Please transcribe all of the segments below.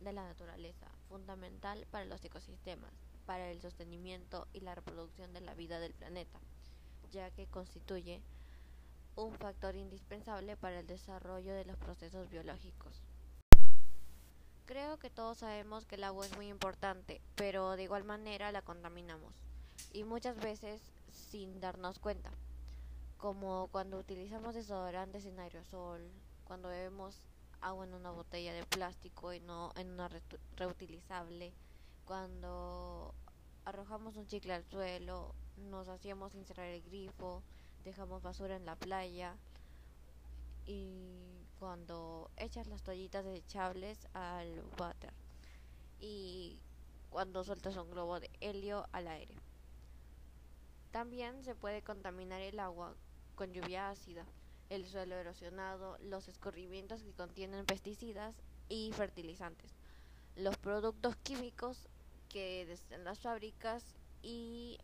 de la naturaleza, fundamental para los ecosistemas, para el sostenimiento y la reproducción de la vida del planeta, ya que constituye un factor indispensable para el desarrollo de los procesos biológicos. Creo que todos sabemos que el agua es muy importante, pero de igual manera la contaminamos, y muchas veces sin darnos cuenta, como cuando utilizamos desodorantes en aerosol, cuando bebemos agua en una botella de plástico y no en una reutilizable, cuando arrojamos un chicle al suelo, nos hacíamos sin cerrar el grifo, dejamos basura en la playa y cuando echas las toallitas desechables al water y cuando sueltas un globo de helio al aire. También se puede contaminar el agua con lluvia ácida, el suelo erosionado, los escurrimientos que contienen pesticidas y fertilizantes, los productos químicos que desde las fábricas y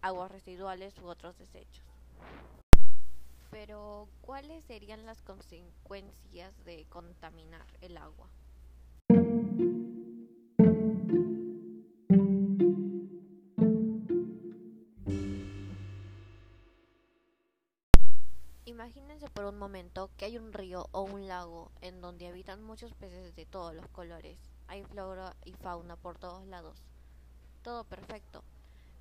aguas residuales u otros desechos. Pero, ¿cuáles serían las consecuencias de contaminar el agua? Imagínense por un momento que hay un río o un lago en donde habitan muchos peces de todos los colores. Hay flora y fauna por todos lados. Todo perfecto.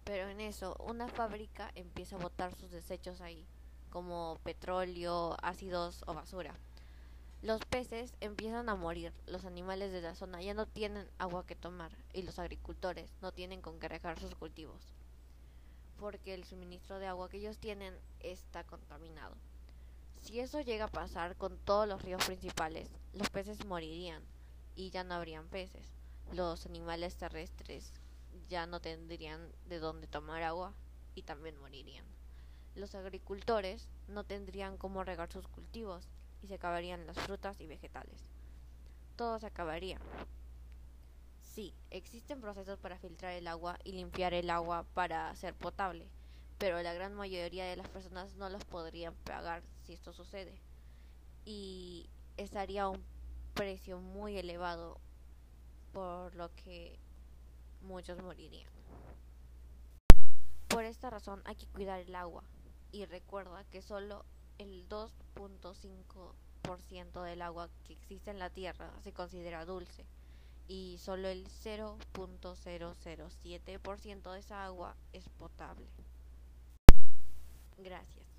Pero en eso, una fábrica empieza a botar sus desechos ahí, como petróleo, ácidos o basura. Los peces empiezan a morir, los animales de la zona ya no tienen agua que tomar y los agricultores no tienen con qué regar sus cultivos, porque el suministro de agua que ellos tienen está contaminado. Si eso llega a pasar con todos los ríos principales, los peces morirían y ya no habrían peces. Los animales terrestres ya no tendrían de dónde tomar agua y también morirían. Los agricultores no tendrían cómo regar sus cultivos y se acabarían las frutas y vegetales. Todo se acabaría. Sí, existen procesos para filtrar el agua y limpiar el agua para ser potable, pero la gran mayoría de las personas no los podrían pagar si esto sucede. Y estaría a un precio muy elevado, por lo que muchos morirían. Por esta razón hay que cuidar el agua y recuerda que solo el 2.5% del agua que existe en la Tierra se considera dulce y solo el 0.007% de esa agua es potable. Gracias.